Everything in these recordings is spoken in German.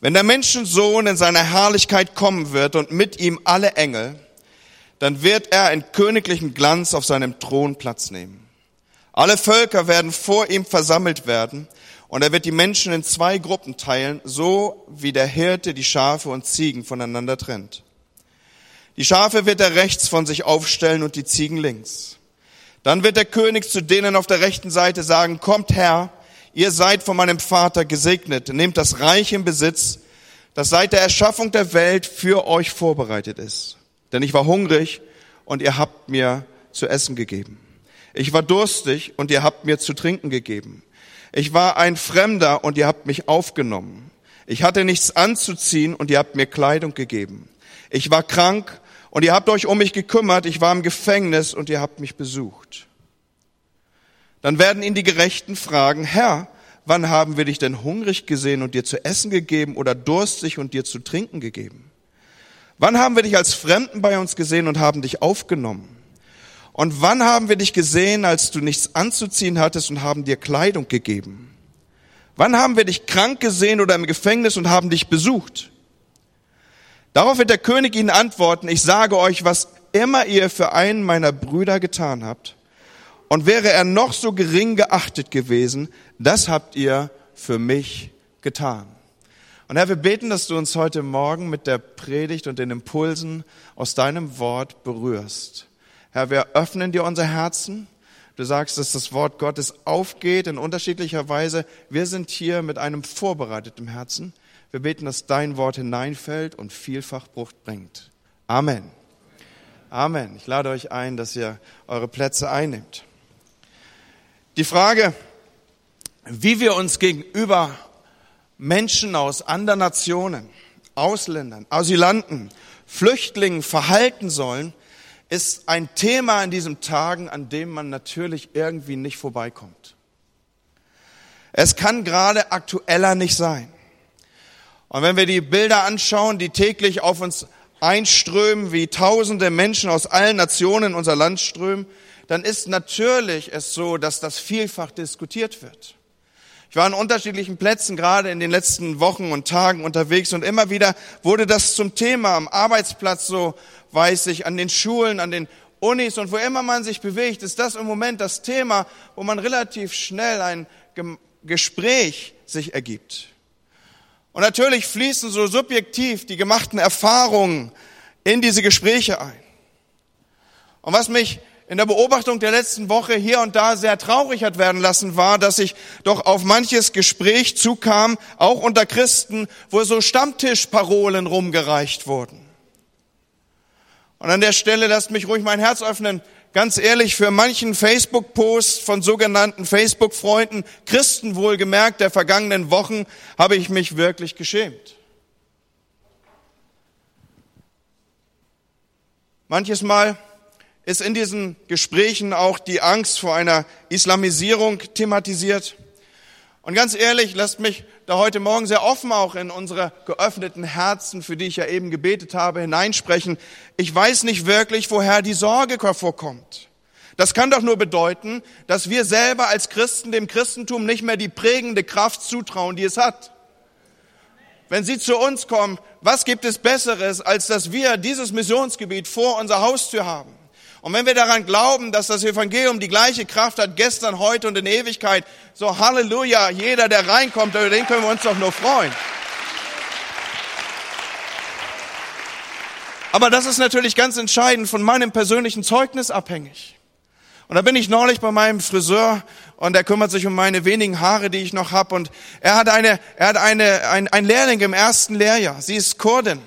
Wenn der Menschensohn in seiner Herrlichkeit kommen wird und mit ihm alle Engel, dann wird er in königlichem Glanz auf seinem Thron Platz nehmen. Alle Völker werden vor ihm versammelt werden und er wird die Menschen in zwei Gruppen teilen, so wie der Hirte die Schafe und Ziegen voneinander trennt. Die Schafe wird er rechts von sich aufstellen und die Ziegen links. Dann wird der König zu denen auf der rechten Seite sagen, kommt her, ihr seid von meinem Vater gesegnet, nehmt das Reich in Besitz, das seit der Erschaffung der Welt für euch vorbereitet ist. Denn ich war hungrig und ihr habt mir zu essen gegeben. Ich war durstig und ihr habt mir zu trinken gegeben. Ich war ein Fremder und ihr habt mich aufgenommen. Ich hatte nichts anzuziehen und ihr habt mir Kleidung gegeben. Ich war krank und ihr habt euch um mich gekümmert. Ich war im Gefängnis und ihr habt mich besucht. Dann werden ihn die Gerechten fragen, Herr, wann haben wir dich denn hungrig gesehen und dir zu essen gegeben oder durstig und dir zu trinken gegeben? Wann haben wir dich als Fremden bei uns gesehen und haben dich aufgenommen? Und wann haben wir dich gesehen, als du nichts anzuziehen hattest und haben dir Kleidung gegeben? Wann haben wir dich krank gesehen oder im Gefängnis und haben dich besucht? Darauf wird der König ihnen antworten, ich sage euch, was immer ihr für einen meiner Brüder getan habt, und wäre er noch so gering geachtet gewesen, das habt ihr für mich getan. Und Herr, wir beten, dass du uns heute Morgen mit der Predigt und den Impulsen aus deinem Wort berührst. Herr, wir öffnen dir unser Herzen. Du sagst, dass das Wort Gottes aufgeht in unterschiedlicher Weise. Wir sind hier mit einem vorbereiteten Herzen. Wir beten, dass dein Wort hineinfällt und vielfach Frucht bringt. Amen. Amen. Ich lade euch ein, dass ihr eure Plätze einnimmt. Die Frage, wie wir uns gegenüber Menschen aus anderen Nationen, Ausländern, Asylanten, Flüchtlingen verhalten sollen, ist ein Thema in diesen Tagen, an dem man natürlich irgendwie nicht vorbeikommt. Es kann gerade aktueller nicht sein. Und wenn wir die Bilder anschauen, die täglich auf uns einströmen, wie tausende Menschen aus allen Nationen in unser Land strömen, dann ist natürlich es so, dass das vielfach diskutiert wird. Ich war an unterschiedlichen Plätzen gerade in den letzten Wochen und Tagen unterwegs und immer wieder wurde das zum Thema am Arbeitsplatz, so weiß ich, an den Schulen, an den Unis und wo immer man sich bewegt, ist das im Moment das Thema, wo man relativ schnell ein Gespräch sich ergibt. Und natürlich fließen so subjektiv die gemachten Erfahrungen in diese Gespräche ein. Und was mich in der Beobachtung der letzten Woche hier und da sehr traurig hat werden lassen, war, dass ich doch auf manches Gespräch zukam, auch unter Christen, wo so Stammtischparolen rumgereicht wurden. Und an der Stelle lasst mich ruhig mein Herz öffnen. Ganz ehrlich, für manchen Facebook-Post von sogenannten Facebook-Freunden, Christen wohlgemerkt der vergangenen Wochen, habe ich mich wirklich geschämt. Manches Mal ist in diesen Gesprächen auch die Angst vor einer Islamisierung thematisiert. Und ganz ehrlich, lasst mich da heute Morgen sehr offen auch in unsere geöffneten Herzen, für die ich ja eben gebetet habe, hineinsprechen. Ich weiß nicht wirklich, woher die Sorge hervorkommt. Das kann doch nur bedeuten, dass wir selber als Christen dem Christentum nicht mehr die prägende Kraft zutrauen, die es hat. Wenn Sie zu uns kommen, was gibt es Besseres, als dass wir dieses Missionsgebiet vor unserer Haustür haben? Und wenn wir daran glauben, dass das Evangelium die gleiche Kraft hat, gestern, heute und in Ewigkeit, so Halleluja, jeder, der reinkommt, über den können wir uns doch nur freuen. Aber das ist natürlich ganz entscheidend von meinem persönlichen Zeugnis abhängig. Und da bin ich neulich bei meinem Friseur und er kümmert sich um meine wenigen Haare, die ich noch habe. Und er hat eine, er hat eine, ein, ein Lehrling im ersten Lehrjahr. Sie ist Kurdin.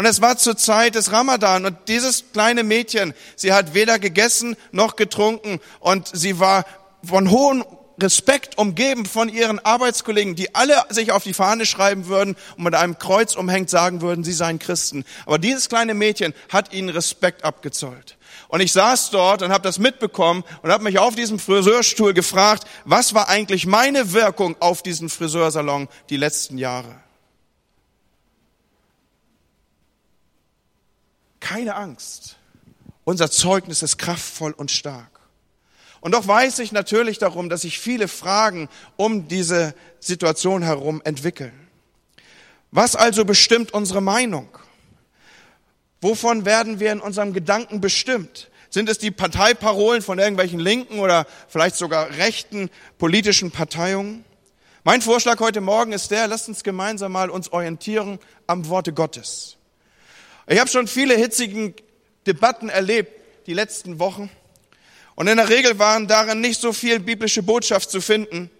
Und es war zur Zeit des Ramadan und dieses kleine Mädchen, sie hat weder gegessen noch getrunken und sie war von hohem Respekt umgeben von ihren Arbeitskollegen, die alle sich auf die Fahne schreiben würden und mit einem Kreuz umhängt sagen würden, sie seien Christen. Aber dieses kleine Mädchen hat ihnen Respekt abgezollt. Und ich saß dort und habe das mitbekommen und habe mich auf diesem Friseurstuhl gefragt, was war eigentlich meine Wirkung auf diesen Friseursalon die letzten Jahre? Keine Angst. Unser Zeugnis ist kraftvoll und stark. Und doch weiß ich natürlich darum, dass sich viele Fragen um diese Situation herum entwickeln. Was also bestimmt unsere Meinung? Wovon werden wir in unserem Gedanken bestimmt? Sind es die Parteiparolen von irgendwelchen linken oder vielleicht sogar rechten politischen Parteiungen? Mein Vorschlag heute Morgen ist der, lasst uns gemeinsam mal uns orientieren am Worte Gottes. Ich habe schon viele hitzigen Debatten erlebt die letzten Wochen und in der Regel waren darin nicht so viel biblische Botschaft zu finden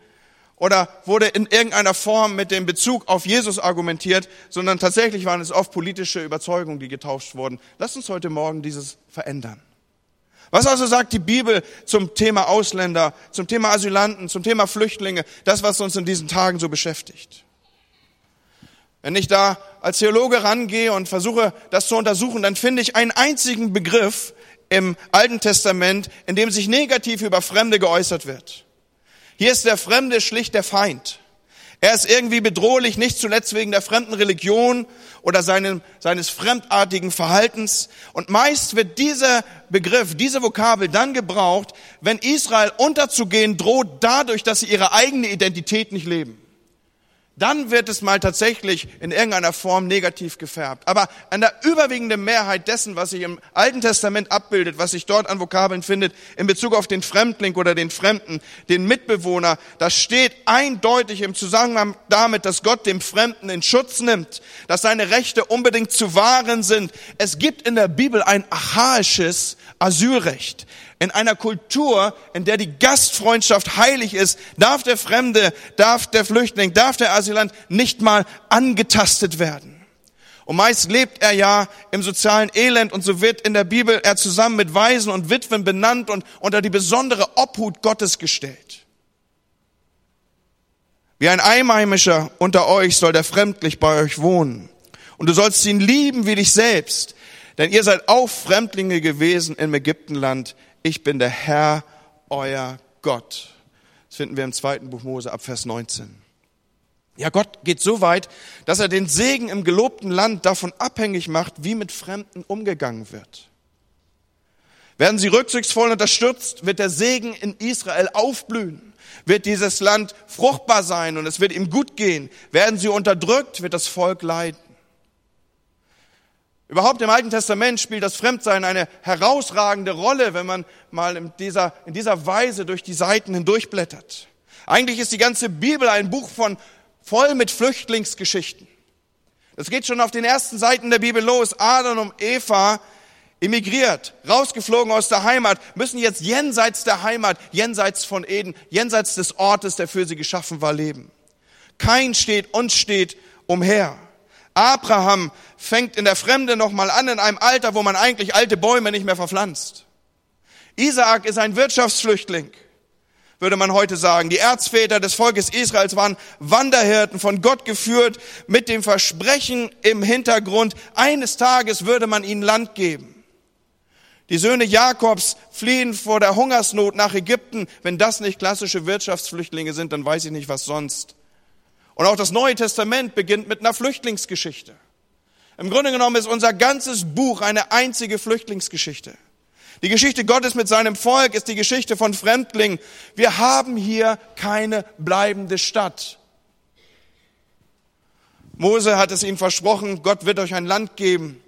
oder wurde in irgendeiner Form mit dem Bezug auf Jesus argumentiert, sondern tatsächlich waren es oft politische Überzeugungen, die getauscht wurden. Lasst uns heute Morgen dieses verändern. Was also sagt die Bibel zum Thema Ausländer, zum Thema Asylanten, zum Thema Flüchtlinge, das, was uns in diesen Tagen so beschäftigt? Wenn ich da als Theologe rangehe und versuche, das zu untersuchen, dann finde ich einen einzigen Begriff im Alten Testament, in dem sich negativ über Fremde geäußert wird. Hier ist der Fremde schlicht der Feind. Er ist irgendwie bedrohlich, nicht zuletzt wegen der fremden Religion oder seinem, seines fremdartigen Verhaltens. Und meist wird dieser Begriff, diese Vokabel dann gebraucht, wenn Israel unterzugehen droht dadurch, dass sie ihre eigene Identität nicht leben dann wird es mal tatsächlich in irgendeiner Form negativ gefärbt. Aber an der überwiegenden Mehrheit dessen, was sich im Alten Testament abbildet, was sich dort an Vokabeln findet, in Bezug auf den Fremdling oder den Fremden, den Mitbewohner, das steht eindeutig im Zusammenhang damit, dass Gott dem Fremden in Schutz nimmt, dass seine Rechte unbedingt zu wahren sind. Es gibt in der Bibel ein archaisches Asylrecht. In einer Kultur, in der die Gastfreundschaft heilig ist, darf der Fremde, darf der Flüchtling, darf der Asylant nicht mal angetastet werden. Und meist lebt er ja im sozialen Elend und so wird in der Bibel er zusammen mit Waisen und Witwen benannt und unter die besondere Obhut Gottes gestellt. Wie ein Einheimischer unter euch soll der fremdlich bei euch wohnen. Und du sollst ihn lieben wie dich selbst. Denn ihr seid auch Fremdlinge gewesen im Ägyptenland ich bin der Herr, euer Gott. Das finden wir im zweiten Buch Mose ab Vers 19. Ja, Gott geht so weit, dass er den Segen im gelobten Land davon abhängig macht, wie mit Fremden umgegangen wird. Werden sie rücksichtsvoll unterstützt, wird der Segen in Israel aufblühen, wird dieses Land fruchtbar sein und es wird ihm gut gehen. Werden sie unterdrückt, wird das Volk leiden. Überhaupt im Alten Testament spielt das Fremdsein eine herausragende Rolle, wenn man mal in dieser, in dieser Weise durch die Seiten hindurchblättert. Eigentlich ist die ganze Bibel ein Buch von, voll mit Flüchtlingsgeschichten. Das geht schon auf den ersten Seiten der Bibel los. Adam und Eva emigriert, rausgeflogen aus der Heimat, müssen jetzt jenseits der Heimat, jenseits von Eden, jenseits des Ortes, der für sie geschaffen war, leben. Kein steht und steht umher. Abraham fängt in der Fremde nochmal an, in einem Alter, wo man eigentlich alte Bäume nicht mehr verpflanzt. Isaak ist ein Wirtschaftsflüchtling, würde man heute sagen. Die Erzväter des Volkes Israels waren Wanderhirten, von Gott geführt, mit dem Versprechen im Hintergrund, eines Tages würde man ihnen Land geben. Die Söhne Jakobs fliehen vor der Hungersnot nach Ägypten. Wenn das nicht klassische Wirtschaftsflüchtlinge sind, dann weiß ich nicht, was sonst. Und auch das Neue Testament beginnt mit einer Flüchtlingsgeschichte. Im Grunde genommen ist unser ganzes Buch eine einzige Flüchtlingsgeschichte. Die Geschichte Gottes mit seinem Volk ist die Geschichte von Fremdlingen. Wir haben hier keine bleibende Stadt. Mose hat es ihnen versprochen, Gott wird euch ein Land geben.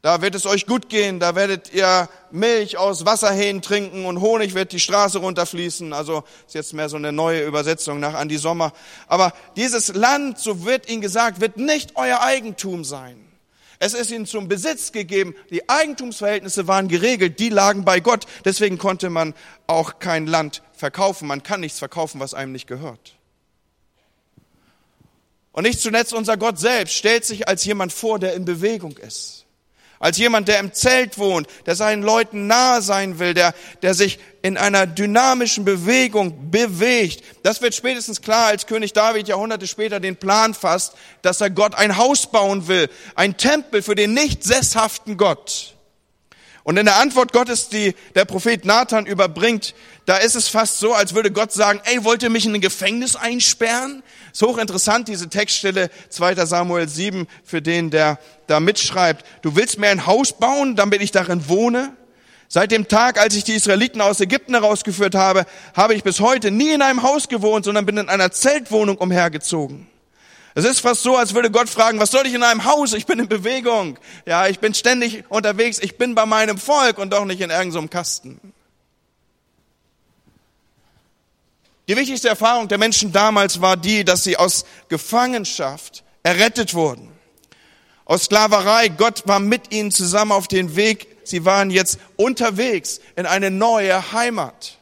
Da wird es euch gut gehen, da werdet ihr Milch aus Wasserhähnen trinken und Honig wird die Straße runterfließen. Also ist jetzt mehr so eine neue Übersetzung nach Andi Sommer. Aber dieses Land, so wird ihnen gesagt, wird nicht euer Eigentum sein. Es ist ihnen zum Besitz gegeben. Die Eigentumsverhältnisse waren geregelt, die lagen bei Gott. Deswegen konnte man auch kein Land verkaufen. Man kann nichts verkaufen, was einem nicht gehört. Und nicht zuletzt unser Gott selbst stellt sich als jemand vor, der in Bewegung ist als jemand, der im Zelt wohnt, der seinen Leuten nahe sein will, der, der sich in einer dynamischen Bewegung bewegt. Das wird spätestens klar, als König David Jahrhunderte später den Plan fasst, dass er Gott ein Haus bauen will, ein Tempel für den nicht sesshaften Gott. Und in der Antwort Gottes, die der Prophet Nathan überbringt, da ist es fast so, als würde Gott sagen, ey, wollt ihr mich in ein Gefängnis einsperren? Ist hochinteressant, diese Textstelle 2. Samuel 7, für den, der da mitschreibt. Du willst mir ein Haus bauen, damit ich darin wohne? Seit dem Tag, als ich die Israeliten aus Ägypten herausgeführt habe, habe ich bis heute nie in einem Haus gewohnt, sondern bin in einer Zeltwohnung umhergezogen. Es ist fast so, als würde Gott fragen, was soll ich in einem Haus? Ich bin in Bewegung. Ja, ich bin ständig unterwegs. Ich bin bei meinem Volk und doch nicht in irgendeinem Kasten. Die wichtigste Erfahrung der Menschen damals war die, dass sie aus Gefangenschaft errettet wurden. Aus Sklaverei. Gott war mit ihnen zusammen auf den Weg. Sie waren jetzt unterwegs in eine neue Heimat.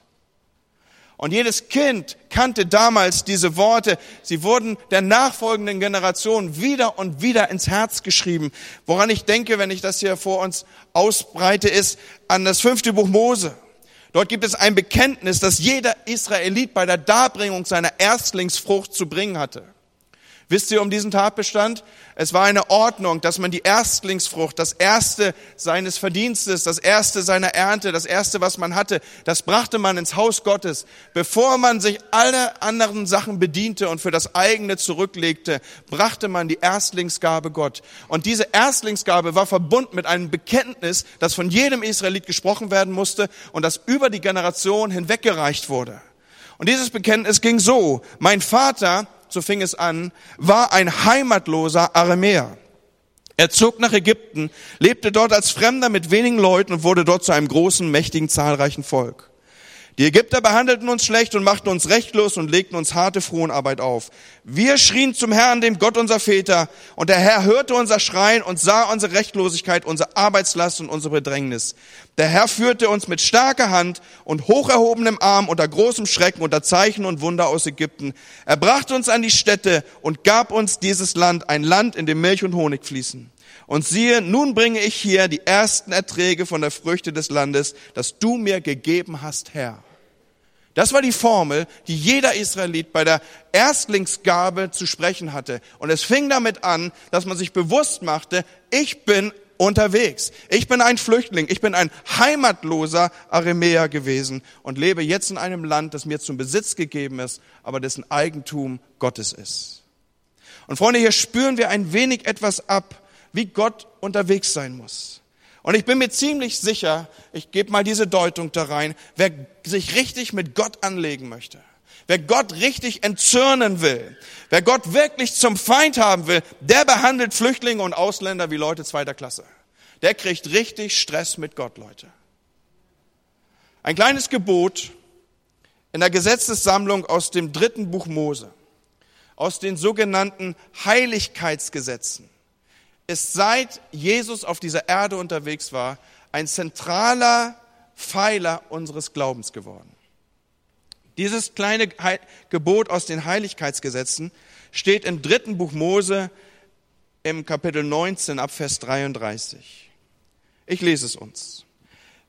Und jedes Kind kannte damals diese Worte. Sie wurden der nachfolgenden Generation wieder und wieder ins Herz geschrieben. Woran ich denke, wenn ich das hier vor uns ausbreite, ist an das fünfte Buch Mose. Dort gibt es ein Bekenntnis, das jeder Israelit bei der Darbringung seiner Erstlingsfrucht zu bringen hatte. Wisst ihr um diesen Tatbestand? Es war eine Ordnung, dass man die Erstlingsfrucht, das erste seines Verdienstes, das erste seiner Ernte, das erste, was man hatte, das brachte man ins Haus Gottes. Bevor man sich alle anderen Sachen bediente und für das eigene zurücklegte, brachte man die Erstlingsgabe Gott. Und diese Erstlingsgabe war verbunden mit einem Bekenntnis, das von jedem Israelit gesprochen werden musste und das über die Generation hinweggereicht wurde. Und dieses Bekenntnis ging so. Mein Vater so fing es an, war ein heimatloser Aramäer. Er zog nach Ägypten, lebte dort als Fremder mit wenigen Leuten und wurde dort zu einem großen, mächtigen, zahlreichen Volk. Die Ägypter behandelten uns schlecht und machten uns rechtlos und legten uns harte Fronarbeit auf. Wir schrien zum Herrn, dem Gott unser Väter, und der Herr hörte unser Schreien und sah unsere Rechtlosigkeit, unsere Arbeitslast und unsere Bedrängnis. Der Herr führte uns mit starker Hand und hocherhobenem Arm unter großem Schrecken unter Zeichen und Wunder aus Ägypten. Er brachte uns an die Städte und gab uns dieses Land, ein Land, in dem Milch und Honig fließen. Und siehe, nun bringe ich hier die ersten Erträge von der Früchte des Landes, das du mir gegeben hast, Herr. Das war die Formel, die jeder Israelit bei der Erstlingsgabe zu sprechen hatte. Und es fing damit an, dass man sich bewusst machte, ich bin unterwegs. Ich bin ein Flüchtling. Ich bin ein heimatloser Aramäer gewesen und lebe jetzt in einem Land, das mir zum Besitz gegeben ist, aber dessen Eigentum Gottes ist. Und Freunde, hier spüren wir ein wenig etwas ab wie Gott unterwegs sein muss. Und ich bin mir ziemlich sicher, ich gebe mal diese Deutung da rein, wer sich richtig mit Gott anlegen möchte, wer Gott richtig entzürnen will, wer Gott wirklich zum Feind haben will, der behandelt Flüchtlinge und Ausländer wie Leute zweiter Klasse. Der kriegt richtig Stress mit Gott, Leute. Ein kleines Gebot in der Gesetzessammlung aus dem dritten Buch Mose, aus den sogenannten Heiligkeitsgesetzen ist seit Jesus auf dieser Erde unterwegs war, ein zentraler Pfeiler unseres Glaubens geworden. Dieses kleine Gebot aus den Heiligkeitsgesetzen steht im dritten Buch Mose im Kapitel 19 ab Vers 33. Ich lese es uns.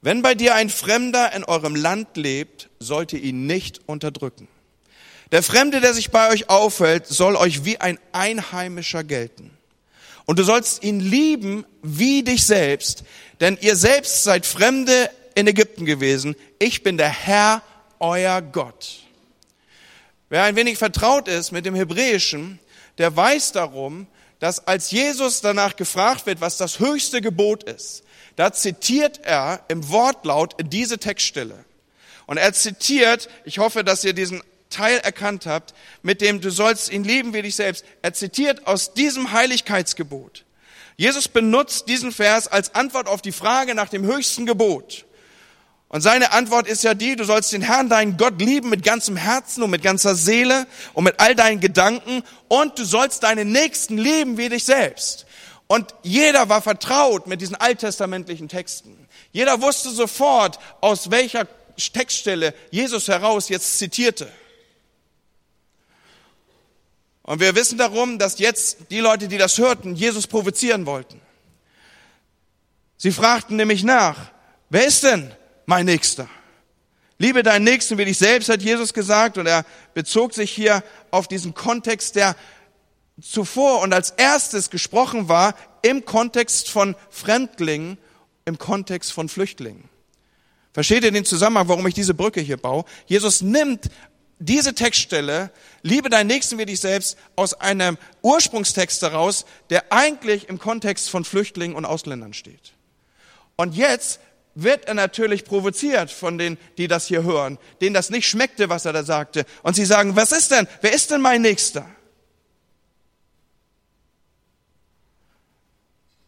Wenn bei dir ein Fremder in eurem Land lebt, sollt ihr ihn nicht unterdrücken. Der Fremde, der sich bei euch aufhält, soll euch wie ein Einheimischer gelten. Und du sollst ihn lieben wie dich selbst, denn ihr selbst seid Fremde in Ägypten gewesen. Ich bin der Herr, euer Gott. Wer ein wenig vertraut ist mit dem Hebräischen, der weiß darum, dass als Jesus danach gefragt wird, was das höchste Gebot ist, da zitiert er im Wortlaut diese Textstelle. Und er zitiert, ich hoffe, dass ihr diesen Teil erkannt habt, mit dem du sollst ihn lieben wie dich selbst. Er zitiert aus diesem Heiligkeitsgebot. Jesus benutzt diesen Vers als Antwort auf die Frage nach dem höchsten Gebot. Und seine Antwort ist ja die, du sollst den Herrn, deinen Gott lieben mit ganzem Herzen und mit ganzer Seele und mit all deinen Gedanken und du sollst deinen Nächsten lieben wie dich selbst. Und jeder war vertraut mit diesen alttestamentlichen Texten. Jeder wusste sofort, aus welcher Textstelle Jesus heraus jetzt zitierte. Und wir wissen darum, dass jetzt die Leute, die das hörten, Jesus provozieren wollten. Sie fragten nämlich nach, wer ist denn mein Nächster? Liebe deinen Nächsten wie dich selbst, hat Jesus gesagt, und er bezog sich hier auf diesen Kontext, der zuvor und als erstes gesprochen war im Kontext von Fremdlingen, im Kontext von Flüchtlingen. Versteht ihr den Zusammenhang, warum ich diese Brücke hier baue? Jesus nimmt diese Textstelle, liebe deinen Nächsten wie dich selbst, aus einem Ursprungstext heraus, der eigentlich im Kontext von Flüchtlingen und Ausländern steht. Und jetzt wird er natürlich provoziert von denen, die das hier hören, denen das nicht schmeckte, was er da sagte. Und sie sagen, was ist denn, wer ist denn mein Nächster?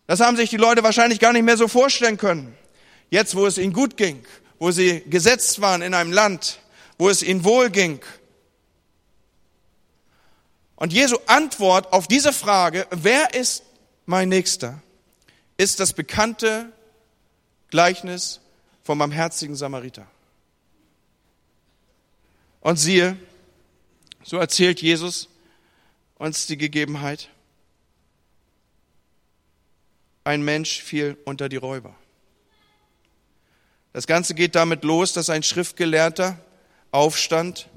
Das haben sich die Leute wahrscheinlich gar nicht mehr so vorstellen können. Jetzt, wo es ihnen gut ging, wo sie gesetzt waren in einem Land, wo es ihnen wohl ging. Und Jesu Antwort auf diese Frage, wer ist mein Nächster, ist das bekannte Gleichnis vom barmherzigen Samariter. Und siehe, so erzählt Jesus uns die Gegebenheit. Ein Mensch fiel unter die Räuber. Das Ganze geht damit los, dass ein Schriftgelehrter aufstand,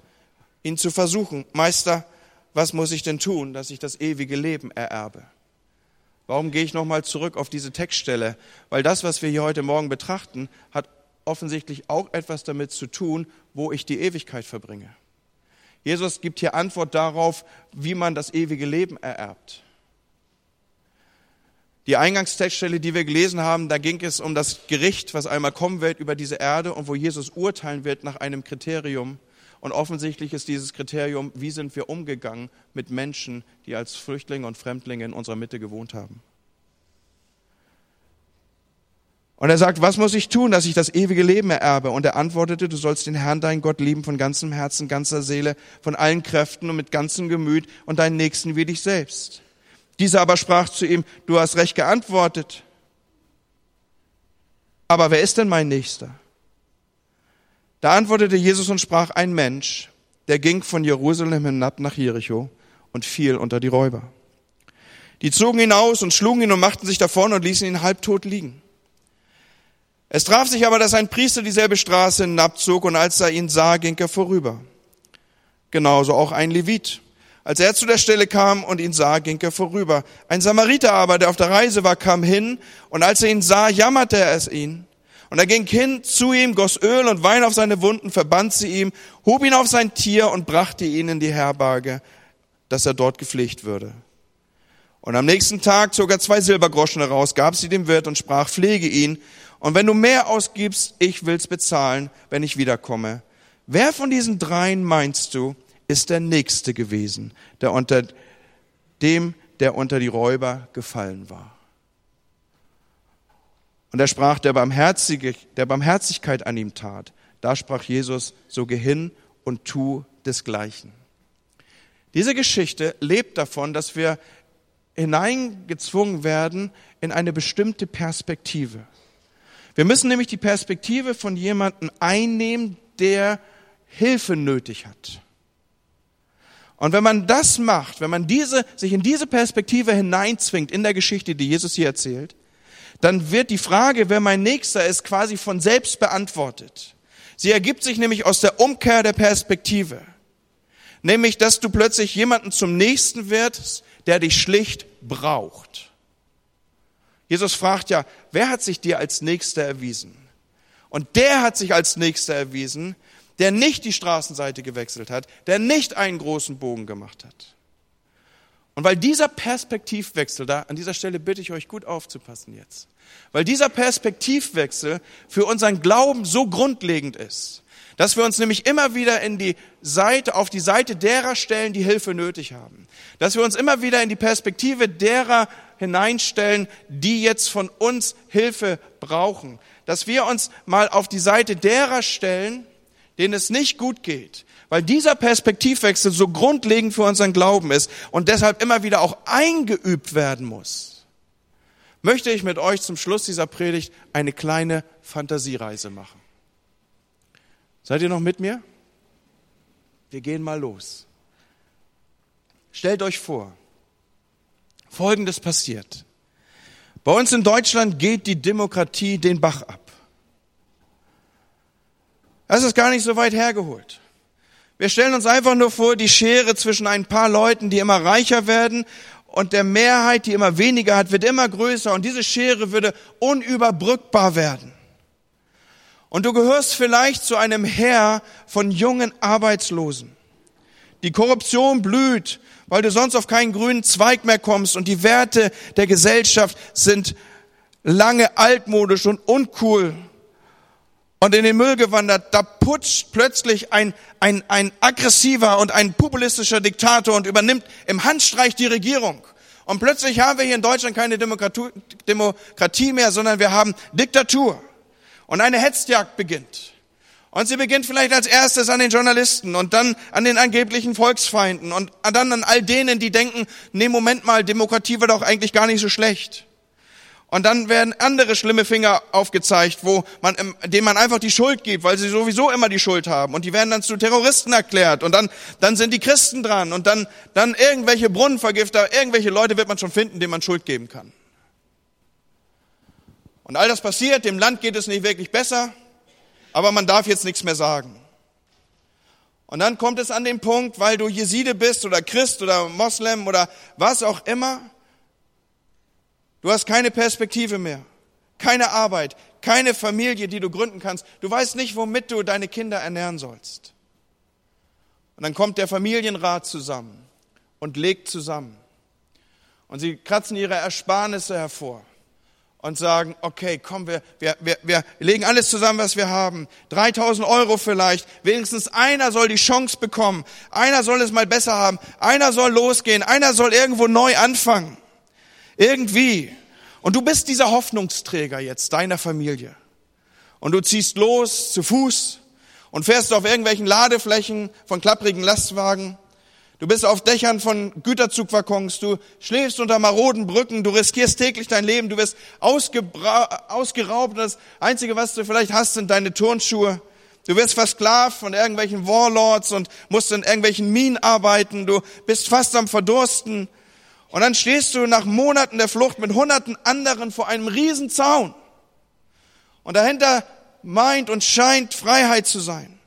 ihn zu versuchen. Meister, was muss ich denn tun, dass ich das ewige Leben ererbe? Warum gehe ich nochmal zurück auf diese Textstelle? Weil das, was wir hier heute Morgen betrachten, hat offensichtlich auch etwas damit zu tun, wo ich die Ewigkeit verbringe. Jesus gibt hier Antwort darauf, wie man das ewige Leben ererbt. Die Eingangstextstelle, die wir gelesen haben, da ging es um das Gericht, was einmal kommen wird über diese Erde und wo Jesus urteilen wird nach einem Kriterium. Und offensichtlich ist dieses Kriterium, wie sind wir umgegangen mit Menschen, die als Flüchtlinge und Fremdlinge in unserer Mitte gewohnt haben. Und er sagt, was muss ich tun, dass ich das ewige Leben ererbe? Und er antwortete, du sollst den Herrn, deinen Gott lieben von ganzem Herzen, ganzer Seele, von allen Kräften und mit ganzem Gemüt und deinen Nächsten wie dich selbst. Dieser aber sprach zu ihm, du hast recht geantwortet. Aber wer ist denn mein Nächster? Da antwortete Jesus und sprach, ein Mensch, der ging von Jerusalem hinab nach Jericho und fiel unter die Räuber. Die zogen ihn aus und schlugen ihn und machten sich davon und ließen ihn halbtot liegen. Es traf sich aber, dass ein Priester dieselbe Straße hinabzog und als er ihn sah, ging er vorüber. Genauso auch ein Levit. Als er zu der Stelle kam und ihn sah, ging er vorüber. Ein Samariter aber, der auf der Reise war, kam hin und als er ihn sah, jammerte er es ihn. Und er ging hin zu ihm, goss Öl und Wein auf seine Wunden, verband sie ihm, hob ihn auf sein Tier und brachte ihn in die Herberge, dass er dort gepflegt würde. Und am nächsten Tag zog er zwei Silbergroschen heraus, gab sie dem Wirt und sprach, pflege ihn. Und wenn du mehr ausgibst, ich will's bezahlen, wenn ich wiederkomme. Wer von diesen dreien meinst du, ist der Nächste gewesen, der unter dem, der unter die Räuber gefallen war? Und er sprach, der, Barmherzige, der Barmherzigkeit an ihm tat. Da sprach Jesus, so geh hin und tu desgleichen. Diese Geschichte lebt davon, dass wir hineingezwungen werden in eine bestimmte Perspektive. Wir müssen nämlich die Perspektive von jemandem einnehmen, der Hilfe nötig hat. Und wenn man das macht, wenn man diese, sich in diese Perspektive hineinzwingt in der Geschichte, die Jesus hier erzählt, dann wird die Frage, wer mein Nächster ist, quasi von selbst beantwortet. Sie ergibt sich nämlich aus der Umkehr der Perspektive. Nämlich, dass du plötzlich jemanden zum Nächsten wirst, der dich schlicht braucht. Jesus fragt ja, wer hat sich dir als Nächster erwiesen? Und der hat sich als Nächster erwiesen, der nicht die Straßenseite gewechselt hat, der nicht einen großen Bogen gemacht hat. Und weil dieser Perspektivwechsel, da an dieser Stelle bitte ich euch gut aufzupassen jetzt, weil dieser Perspektivwechsel für unseren Glauben so grundlegend ist, dass wir uns nämlich immer wieder in die Seite, auf die Seite derer stellen, die Hilfe nötig haben. Dass wir uns immer wieder in die Perspektive derer hineinstellen, die jetzt von uns Hilfe brauchen. Dass wir uns mal auf die Seite derer stellen, denen es nicht gut geht. Weil dieser Perspektivwechsel so grundlegend für unseren Glauben ist und deshalb immer wieder auch eingeübt werden muss. Möchte ich mit euch zum Schluss dieser Predigt eine kleine Fantasiereise machen. Seid ihr noch mit mir? Wir gehen mal los. Stellt euch vor, Folgendes passiert. Bei uns in Deutschland geht die Demokratie den Bach ab. Das ist gar nicht so weit hergeholt. Wir stellen uns einfach nur vor, die Schere zwischen ein paar Leuten, die immer reicher werden, und der Mehrheit, die immer weniger hat, wird immer größer und diese Schere würde unüberbrückbar werden. Und du gehörst vielleicht zu einem Heer von jungen Arbeitslosen. Die Korruption blüht, weil du sonst auf keinen grünen Zweig mehr kommst und die Werte der Gesellschaft sind lange altmodisch und uncool und in den Müll gewandert. Da putscht plötzlich ein, ein, ein aggressiver und ein populistischer Diktator und übernimmt im Handstreich die Regierung. Und plötzlich haben wir hier in Deutschland keine Demokratie mehr, sondern wir haben Diktatur. Und eine Hetzjagd beginnt. Und sie beginnt vielleicht als erstes an den Journalisten und dann an den angeblichen Volksfeinden und dann an all denen, die denken, nee, Moment mal, Demokratie wird doch eigentlich gar nicht so schlecht. Und dann werden andere schlimme Finger aufgezeigt, wo man, denen man einfach die Schuld gibt, weil sie sowieso immer die Schuld haben. Und die werden dann zu Terroristen erklärt. Und dann, dann sind die Christen dran. Und dann, dann irgendwelche Brunnenvergifter, irgendwelche Leute wird man schon finden, denen man Schuld geben kann. Und all das passiert, dem Land geht es nicht wirklich besser aber man darf jetzt nichts mehr sagen. Und dann kommt es an den Punkt, weil du Jeside bist oder Christ oder Moslem oder was auch immer, du hast keine Perspektive mehr, keine Arbeit, keine Familie, die du gründen kannst. Du weißt nicht, womit du deine Kinder ernähren sollst. Und dann kommt der Familienrat zusammen und legt zusammen. Und sie kratzen ihre Ersparnisse hervor und sagen, okay, komm, wir, wir, wir, wir legen alles zusammen, was wir haben. 3000 Euro vielleicht. Wenigstens einer soll die Chance bekommen. Einer soll es mal besser haben. Einer soll losgehen. Einer soll irgendwo neu anfangen. Irgendwie. Und du bist dieser Hoffnungsträger jetzt deiner Familie. Und du ziehst los zu Fuß und fährst auf irgendwelchen Ladeflächen von klapprigen Lastwagen Du bist auf Dächern von Güterzugwaggons, du schläfst unter maroden Brücken, du riskierst täglich dein Leben, du wirst ausgeraubt. Das Einzige, was du vielleicht hast, sind deine Turnschuhe. Du wirst versklavt von irgendwelchen Warlords und musst in irgendwelchen Minen arbeiten. Du bist fast am Verdursten. Und dann stehst du nach Monaten der Flucht mit hunderten anderen vor einem Riesenzaun. Und dahinter meint und scheint Freiheit zu sein.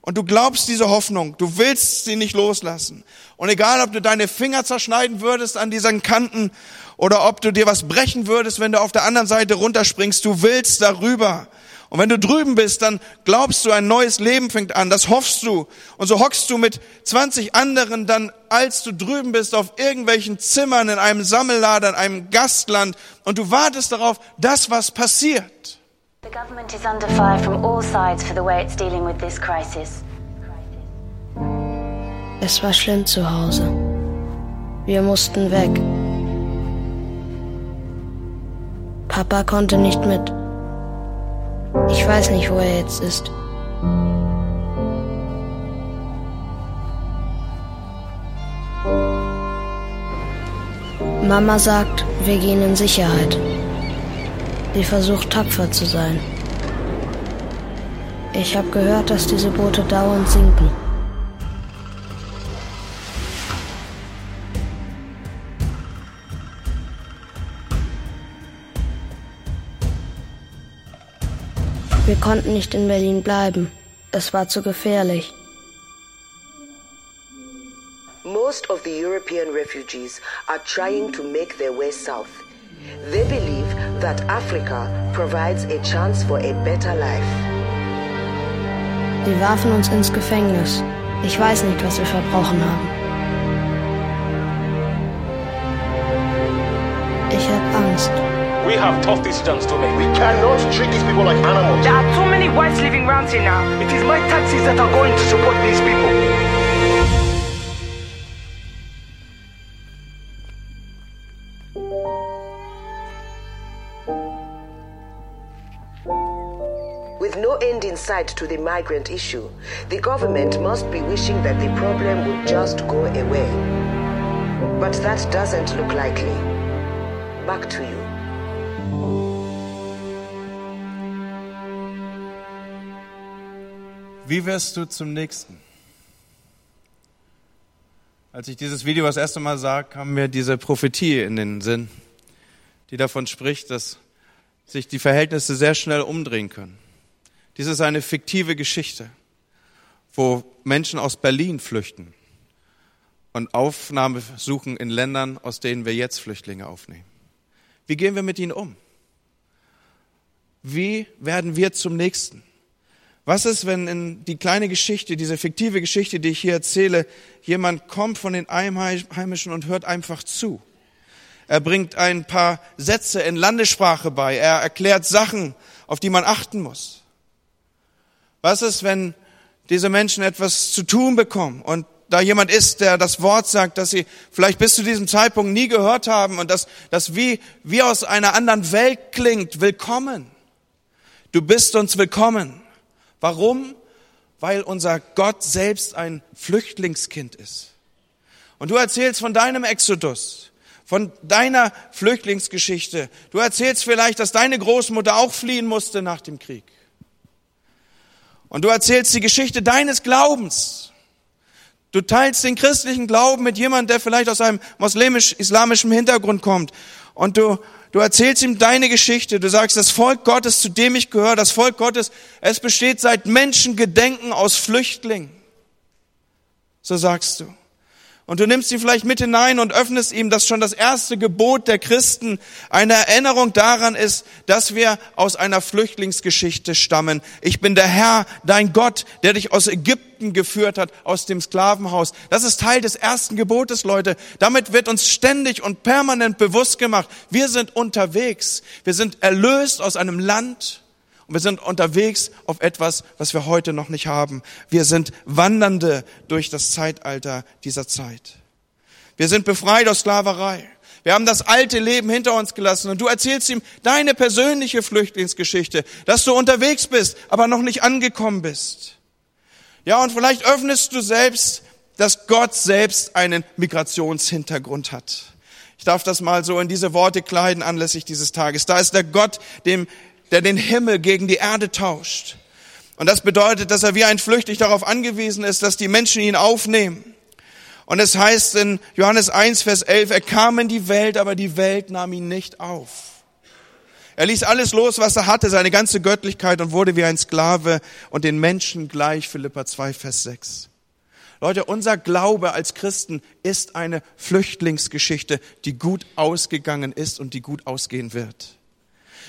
Und du glaubst diese Hoffnung, du willst sie nicht loslassen. Und egal, ob du deine Finger zerschneiden würdest an diesen Kanten oder ob du dir was brechen würdest, wenn du auf der anderen Seite runterspringst, du willst darüber. Und wenn du drüben bist, dann glaubst du, ein neues Leben fängt an, das hoffst du. Und so hockst du mit 20 anderen dann, als du drüben bist, auf irgendwelchen Zimmern, in einem Sammellader, in einem Gastland und du wartest darauf, dass was passiert. The government is under fire from all sides for the way it's dealing with this crisis. Es war schlimm zu Hause. Wir mussten weg. Papa konnte nicht mit. Ich weiß nicht, wo er jetzt ist. Mama sagt, wir gehen in Sicherheit. Sie versucht tapfer zu sein. Ich habe gehört, dass diese Boote dauernd sinken. Wir konnten nicht in Berlin bleiben. Es war zu gefährlich. Most of the European refugees are trying to make their way south. They believe that Africa provides a chance for a better life. Sie warfen uns ins Gefängnis. Ich weiß nicht, was wir verbrochen haben. Ich habe Angst. We have tough decisions to make. We cannot treat these people like animals. There are too many whites living around here now. It is my taxes that are going to support these people. With no end in sight to the migrant issue, the government must be wishing that the problem would just go away. But that doesn't look likely. Back to you. Wie wirst du zum Nächsten? Als ich dieses Video das erste Mal sah, kam mir diese Prophetie in den Sinn, die davon spricht, dass sich die Verhältnisse sehr schnell umdrehen können. Dies ist eine fiktive Geschichte, wo Menschen aus Berlin flüchten und Aufnahme suchen in Ländern, aus denen wir jetzt Flüchtlinge aufnehmen. Wie gehen wir mit ihnen um? Wie werden wir zum Nächsten? Was ist, wenn in die kleine Geschichte, diese fiktive Geschichte, die ich hier erzähle, jemand kommt von den Einheimischen und hört einfach zu? Er bringt ein paar Sätze in Landessprache bei. Er erklärt Sachen, auf die man achten muss. Was ist, wenn diese Menschen etwas zu tun bekommen und da jemand ist, der das Wort sagt, dass sie vielleicht bis zu diesem Zeitpunkt nie gehört haben und dass das wie, wie aus einer anderen Welt klingt, willkommen. Du bist uns willkommen. Warum? Weil unser Gott selbst ein Flüchtlingskind ist. Und du erzählst von deinem Exodus, von deiner Flüchtlingsgeschichte. Du erzählst vielleicht, dass deine Großmutter auch fliehen musste nach dem Krieg. Und du erzählst die Geschichte deines Glaubens. Du teilst den christlichen Glauben mit jemandem, der vielleicht aus einem muslimisch-islamischen Hintergrund kommt. Und du, du erzählst ihm deine Geschichte. Du sagst, das Volk Gottes, zu dem ich gehöre, das Volk Gottes, es besteht seit Menschengedenken aus Flüchtlingen. So sagst du. Und du nimmst ihn vielleicht mit hinein und öffnest ihm, dass schon das erste Gebot der Christen eine Erinnerung daran ist, dass wir aus einer Flüchtlingsgeschichte stammen. Ich bin der Herr, dein Gott, der dich aus Ägypten geführt hat, aus dem Sklavenhaus. Das ist Teil des ersten Gebotes, Leute. Damit wird uns ständig und permanent bewusst gemacht, wir sind unterwegs. Wir sind erlöst aus einem Land, und wir sind unterwegs auf etwas, was wir heute noch nicht haben. Wir sind Wandernde durch das Zeitalter dieser Zeit. Wir sind befreit aus Sklaverei. Wir haben das alte Leben hinter uns gelassen und du erzählst ihm deine persönliche Flüchtlingsgeschichte, dass du unterwegs bist, aber noch nicht angekommen bist. Ja, und vielleicht öffnest du selbst, dass Gott selbst einen Migrationshintergrund hat. Ich darf das mal so in diese Worte kleiden anlässlich dieses Tages. Da ist der Gott, dem der den Himmel gegen die Erde tauscht. Und das bedeutet, dass er wie ein Flüchtig darauf angewiesen ist, dass die Menschen ihn aufnehmen. Und es heißt in Johannes 1, Vers 11, er kam in die Welt, aber die Welt nahm ihn nicht auf. Er ließ alles los, was er hatte, seine ganze Göttlichkeit und wurde wie ein Sklave und den Menschen gleich, Philippa 2, Vers 6. Leute, unser Glaube als Christen ist eine Flüchtlingsgeschichte, die gut ausgegangen ist und die gut ausgehen wird.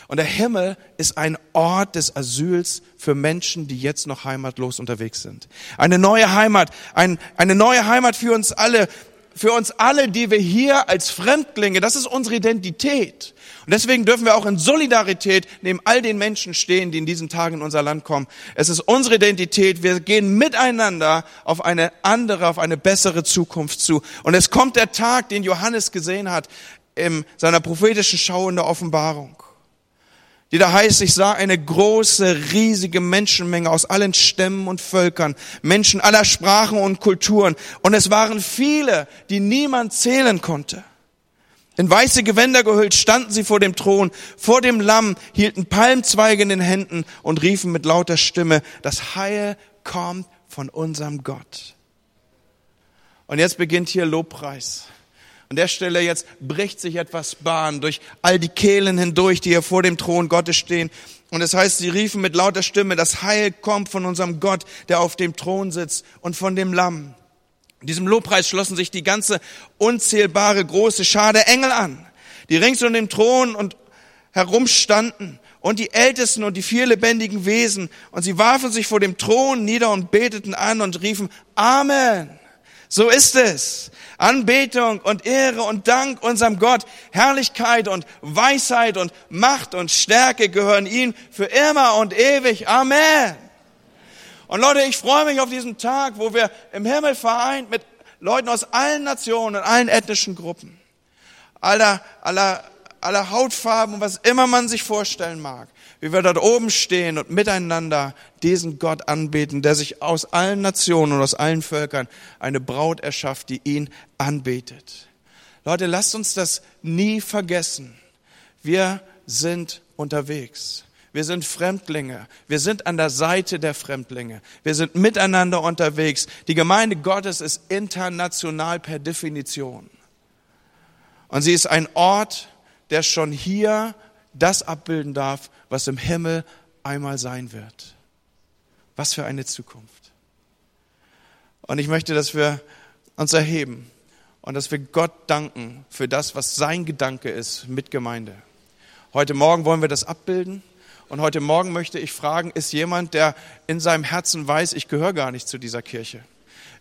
Und der Himmel ist ein Ort des Asyls für Menschen, die jetzt noch heimatlos unterwegs sind. Eine neue Heimat, ein, eine neue Heimat für uns alle, für uns alle, die wir hier als Fremdlinge, das ist unsere Identität. Und deswegen dürfen wir auch in Solidarität neben all den Menschen stehen, die in diesen Tagen in unser Land kommen. Es ist unsere Identität. Wir gehen miteinander auf eine andere, auf eine bessere Zukunft zu. Und es kommt der Tag, den Johannes gesehen hat in seiner prophetischen Schau in der Offenbarung die da heißt, ich sah eine große, riesige Menschenmenge aus allen Stämmen und Völkern, Menschen aller Sprachen und Kulturen. Und es waren viele, die niemand zählen konnte. In weiße Gewänder gehüllt standen sie vor dem Thron, vor dem Lamm, hielten Palmzweige in den Händen und riefen mit lauter Stimme, das Heil kommt von unserem Gott. Und jetzt beginnt hier Lobpreis. An der Stelle jetzt bricht sich etwas Bahn durch all die Kehlen hindurch, die hier vor dem Thron Gottes stehen. Und es das heißt, sie riefen mit lauter Stimme, das Heil kommt von unserem Gott, der auf dem Thron sitzt und von dem Lamm. In diesem Lobpreis schlossen sich die ganze unzählbare große Schar der Engel an, die rings um den Thron und herumstanden und die Ältesten und die vier lebendigen Wesen. Und sie warfen sich vor dem Thron nieder und beteten an und riefen, Amen. So ist es. Anbetung und Ehre und Dank unserem Gott, Herrlichkeit und Weisheit und Macht und Stärke gehören ihm für immer und ewig. Amen. Und Leute, ich freue mich auf diesen Tag, wo wir im Himmel vereint mit Leuten aus allen Nationen und allen ethnischen Gruppen, aller, aller, aller Hautfarben und was immer man sich vorstellen mag wie wir dort oben stehen und miteinander diesen Gott anbeten, der sich aus allen Nationen und aus allen Völkern eine Braut erschafft, die ihn anbetet. Leute, lasst uns das nie vergessen. Wir sind unterwegs. Wir sind Fremdlinge. Wir sind an der Seite der Fremdlinge. Wir sind miteinander unterwegs. Die Gemeinde Gottes ist international per Definition. Und sie ist ein Ort, der schon hier das abbilden darf, was im Himmel einmal sein wird. Was für eine Zukunft. Und ich möchte, dass wir uns erheben und dass wir Gott danken für das, was sein Gedanke ist mit Gemeinde. Heute Morgen wollen wir das abbilden. Und heute Morgen möchte ich fragen, ist jemand, der in seinem Herzen weiß, ich gehöre gar nicht zu dieser Kirche.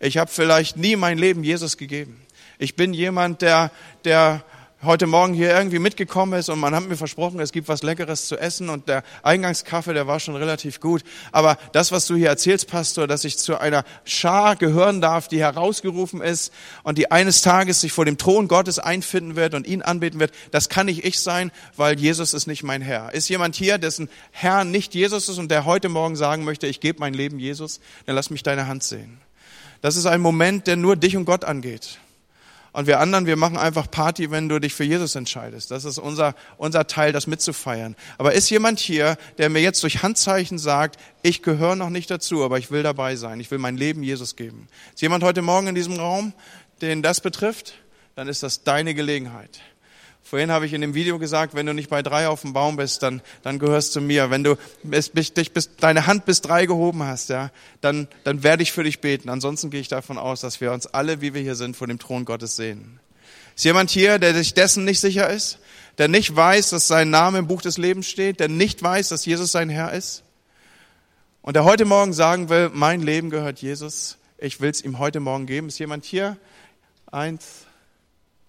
Ich habe vielleicht nie mein Leben Jesus gegeben. Ich bin jemand, der, der heute Morgen hier irgendwie mitgekommen ist und man hat mir versprochen, es gibt was Leckeres zu essen und der Eingangskaffee, der war schon relativ gut. Aber das, was du hier erzählst, Pastor, dass ich zu einer Schar gehören darf, die herausgerufen ist und die eines Tages sich vor dem Thron Gottes einfinden wird und ihn anbeten wird, das kann nicht ich sein, weil Jesus ist nicht mein Herr. Ist jemand hier, dessen Herr nicht Jesus ist und der heute Morgen sagen möchte, ich gebe mein Leben Jesus, dann lass mich deine Hand sehen. Das ist ein Moment, der nur dich und Gott angeht. Und wir anderen, wir machen einfach Party, wenn du dich für Jesus entscheidest. Das ist unser, unser Teil, das mitzufeiern. Aber ist jemand hier, der mir jetzt durch Handzeichen sagt, ich gehöre noch nicht dazu, aber ich will dabei sein. Ich will mein Leben Jesus geben. Ist jemand heute Morgen in diesem Raum, den das betrifft? Dann ist das deine Gelegenheit. Vorhin habe ich in dem Video gesagt, wenn du nicht bei drei auf dem Baum bist, dann, dann gehörst du mir. Wenn du bis, dich bis, deine Hand bis drei gehoben hast, ja, dann, dann werde ich für dich beten. Ansonsten gehe ich davon aus, dass wir uns alle, wie wir hier sind, vor dem Thron Gottes sehen. Ist jemand hier, der sich dessen nicht sicher ist? Der nicht weiß, dass sein Name im Buch des Lebens steht? Der nicht weiß, dass Jesus sein Herr ist? Und der heute Morgen sagen will, mein Leben gehört Jesus. Ich will es ihm heute Morgen geben. Ist jemand hier? Eins,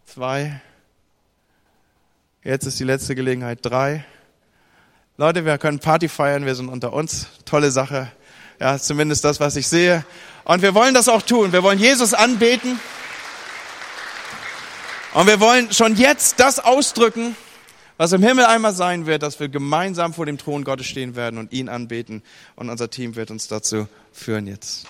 zwei, Jetzt ist die letzte Gelegenheit. Drei. Leute, wir können Party feiern, wir sind unter uns. Tolle Sache. Ja, zumindest das, was ich sehe. Und wir wollen das auch tun. Wir wollen Jesus anbeten. Und wir wollen schon jetzt das ausdrücken, was im Himmel einmal sein wird, dass wir gemeinsam vor dem Thron Gottes stehen werden und ihn anbeten. Und unser Team wird uns dazu führen jetzt.